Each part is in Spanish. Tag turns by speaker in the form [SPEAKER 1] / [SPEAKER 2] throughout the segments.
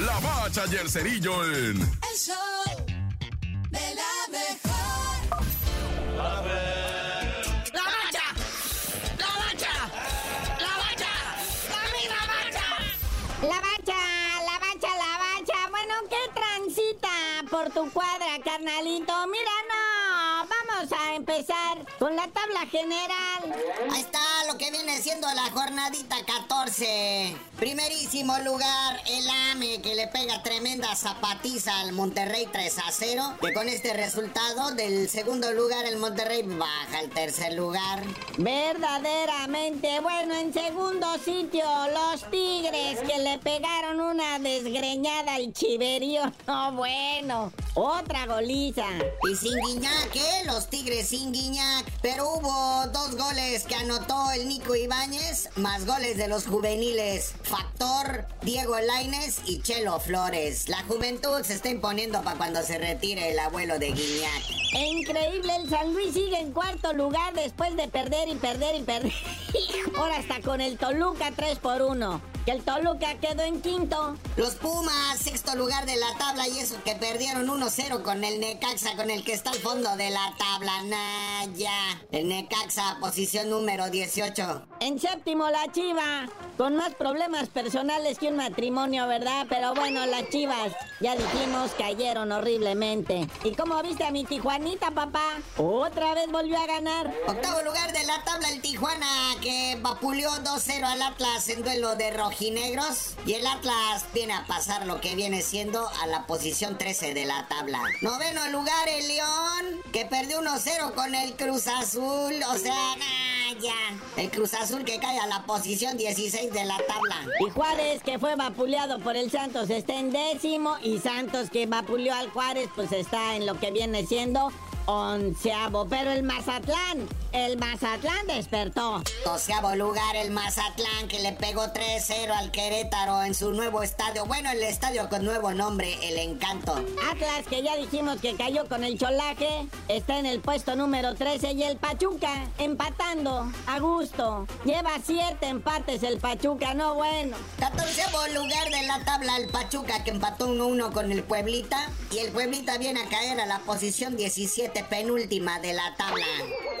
[SPEAKER 1] La Bacha y el Cerillo en...
[SPEAKER 2] El show de la mejor.
[SPEAKER 3] La bacha, la bacha, la bacha, la mira bacha.
[SPEAKER 4] La bacha, la bacha, la bacha. Bueno, ¿qué transita por tu cuadra, carnalito? Mira, no. Vamos a empezar con la tabla general.
[SPEAKER 5] Ahí está lo que viene siendo la jornadita 14. Primerísimo lugar, el AME, que le pega tremenda zapatiza al Monterrey 3 a 0. Que con este resultado, del segundo lugar, el Monterrey baja al tercer lugar.
[SPEAKER 4] Verdaderamente, bueno, en segundo sitio, los Tigres que le pegaron una desgreñada al Chiverío. No, bueno, otra goliza.
[SPEAKER 5] Y sin Guiñac, ¿eh? Los Tigres sin Guiñac. Pero hubo dos goles que anotó el Nico Ibáñez, más goles de los juveniles. Factor, Diego Laines y Chelo Flores. La juventud se está imponiendo para cuando se retire el abuelo de Guiñac.
[SPEAKER 4] E increíble, el San Luis sigue en cuarto lugar después de perder y perder y perder. Ahora está con el Toluca 3 por 1. Que el Toluca quedó en quinto.
[SPEAKER 5] Los Pumas, sexto lugar de la tabla y eso que perdieron 1-0 con el Necaxa, con el que está al fondo de la tabla. Naya. El Necaxa, posición número 18.
[SPEAKER 4] En séptimo, la Chiva. Con más problemas personales que un matrimonio, ¿verdad? Pero bueno, las Chivas, ya dijimos, cayeron horriblemente. ¿Y cómo viste a mi Tijuanita, papá? Otra vez volvió a ganar.
[SPEAKER 5] Octavo lugar de la tabla el Tijuana, que vapuleó 2-0 al Atlas en duelo de rojinegros. Y el Atlas viene a pasar lo que viene siendo a la posición 13 de la tabla. Noveno lugar el León, que perdió 1-0 con el Cruz Azul. O sea, ya. El Cruz Azul que cae a la posición 16 de la tabla.
[SPEAKER 4] Y Juárez, que fue vapuleado por el Santos, está en décimo. Y Santos, que vapuleó al Juárez, pues está en lo que viene siendo onceavo. Pero el Mazatlán, el Mazatlán despertó.
[SPEAKER 5] Doceavo lugar el Mazatlán que le pegó 3-0 al Querétaro en su nuevo estadio. Bueno, el estadio con nuevo nombre, El Encanto.
[SPEAKER 4] Atlas, que ya dijimos que cayó con el cholaje, está en el puesto número 13 y el Pachuca empatando a gusto. Lleva siete empates el Pachuca, no bueno.
[SPEAKER 5] Catorceavo lugar de la tabla el Pachuca que empató 1-1 con el Pueblita. Y el Pueblita viene a caer a la posición 17 penúltima de la tabla.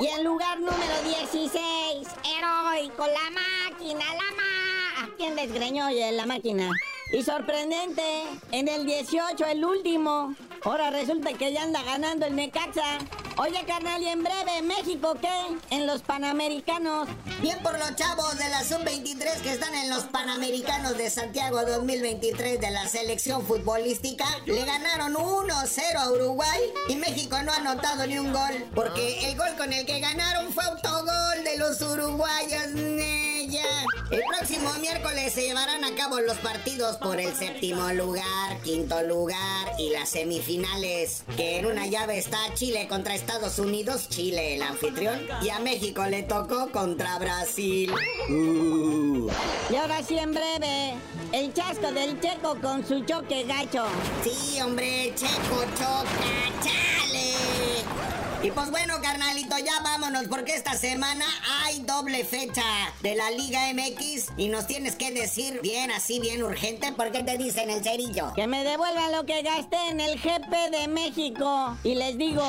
[SPEAKER 4] Y en lugar número 16, heroico, la máquina, la ma... ¿Quién desgreñó la máquina? Y sorprendente, en el 18, el último. Ahora resulta que ya anda ganando el Necaxa. Oye, carnal, y en breve, ¿México qué? En los Panamericanos.
[SPEAKER 5] Bien por los chavos de la Sub-23 que están en los Panamericanos de Santiago 2023 de la selección futbolística. Le ganaron 1-0 a Uruguay y México no ha anotado ni un gol. Porque el gol con el que ganaron fue autogol de los uruguayos. El próximo miércoles se llevarán a cabo los partidos por el séptimo lugar, quinto lugar y las semifinales. Que en una llave está Chile contra Estados Unidos, Chile el anfitrión. Y a México le tocó contra Brasil. Uh.
[SPEAKER 4] Y ahora sí, en breve, el chasco del checo con su choque gacho.
[SPEAKER 5] Sí, hombre, Checo choca, chale. Y pues bueno, carnalito, ya vámonos porque esta semana hay doble fecha de la Liga MX y nos tienes que decir bien, así, bien urgente, porque te dicen el cerillo.
[SPEAKER 4] Que me devuelvan lo que gasté en el GP de México. Y les digo,